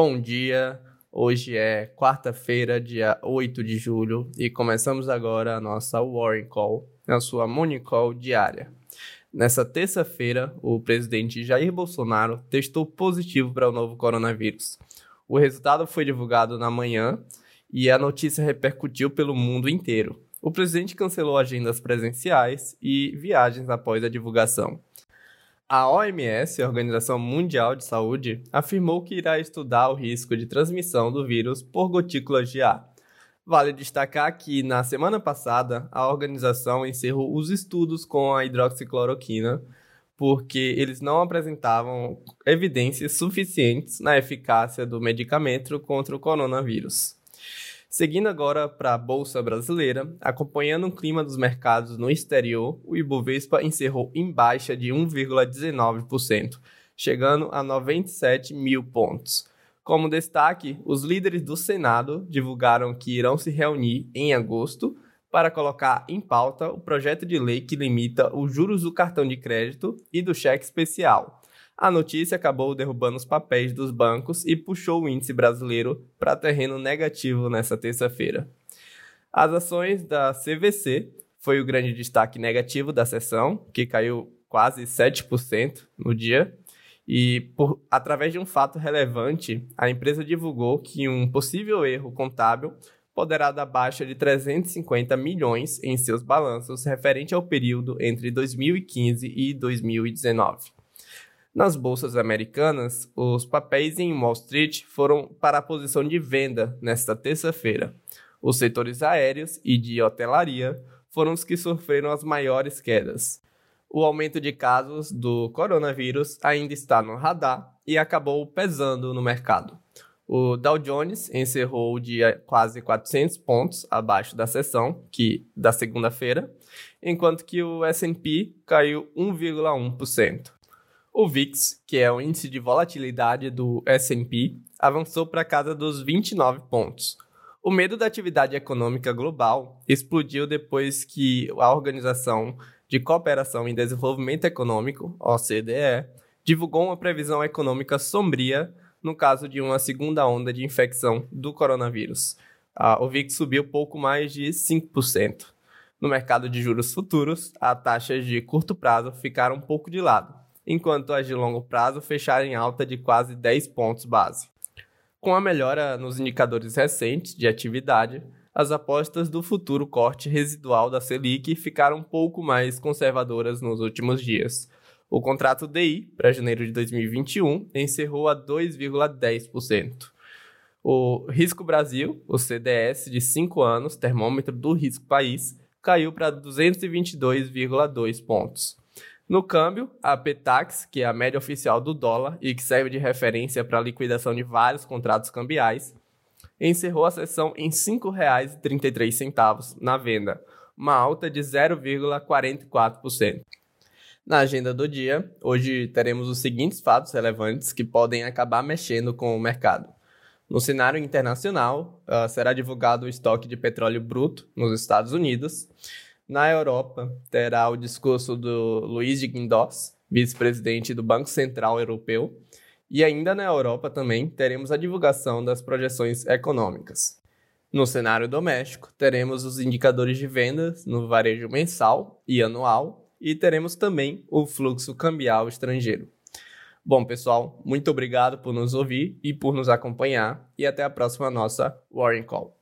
Bom dia, hoje é quarta-feira, dia 8 de julho, e começamos agora a nossa Warren Call, a sua Morning Call diária. Nessa terça-feira, o presidente Jair Bolsonaro testou positivo para o novo coronavírus. O resultado foi divulgado na manhã e a notícia repercutiu pelo mundo inteiro. O presidente cancelou agendas presenciais e viagens após a divulgação. A OMS, a Organização Mundial de Saúde, afirmou que irá estudar o risco de transmissão do vírus por gotículas de ar. Vale destacar que, na semana passada, a organização encerrou os estudos com a hidroxicloroquina porque eles não apresentavam evidências suficientes na eficácia do medicamento contra o coronavírus. Seguindo agora para a Bolsa Brasileira, acompanhando o clima dos mercados no exterior, o Ibovespa encerrou em baixa de 1,19%, chegando a 97 mil pontos. Como destaque, os líderes do Senado divulgaram que irão se reunir em agosto para colocar em pauta o projeto de lei que limita os juros do cartão de crédito e do cheque especial a notícia acabou derrubando os papéis dos bancos e puxou o índice brasileiro para terreno negativo nesta terça-feira. As ações da CVC foi o grande destaque negativo da sessão, que caiu quase 7% no dia. E, por, através de um fato relevante, a empresa divulgou que um possível erro contábil poderá dar baixa de 350 milhões em seus balanços referente ao período entre 2015 e 2019. Nas bolsas americanas, os papéis em Wall Street foram para a posição de venda nesta terça-feira. Os setores aéreos e de hotelaria foram os que sofreram as maiores quedas. O aumento de casos do coronavírus ainda está no radar e acabou pesando no mercado. O Dow Jones encerrou o dia quase 400 pontos abaixo da sessão, que da segunda-feira, enquanto que o S&P caiu 1,1%. O VIX, que é o índice de volatilidade do S&P, avançou para casa dos 29 pontos. O medo da atividade econômica global explodiu depois que a Organização de Cooperação e Desenvolvimento Econômico, OCDE, divulgou uma previsão econômica sombria no caso de uma segunda onda de infecção do coronavírus. o VIX subiu pouco mais de 5%. No mercado de juros futuros, as taxas de curto prazo ficaram um pouco de lado enquanto as de longo prazo fecharam em alta de quase 10 pontos base. Com a melhora nos indicadores recentes de atividade, as apostas do futuro corte residual da Selic ficaram um pouco mais conservadoras nos últimos dias. O contrato DI para janeiro de 2021 encerrou a 2,10%. O Risco Brasil, o CDS de 5 anos, termômetro do risco país, caiu para 222,2 pontos. No câmbio, a Petax, que é a média oficial do dólar e que serve de referência para a liquidação de vários contratos cambiais, encerrou a sessão em R$ 5,33 na venda, uma alta de 0,44%. Na agenda do dia, hoje teremos os seguintes fatos relevantes que podem acabar mexendo com o mercado. No cenário internacional, uh, será divulgado o estoque de petróleo bruto nos Estados Unidos. Na Europa, terá o discurso do Luiz de Guindos, vice-presidente do Banco Central Europeu. E ainda na Europa também teremos a divulgação das projeções econômicas. No cenário doméstico, teremos os indicadores de vendas no varejo mensal e anual e teremos também o fluxo cambial estrangeiro. Bom, pessoal, muito obrigado por nos ouvir e por nos acompanhar e até a próxima nossa Warren Call.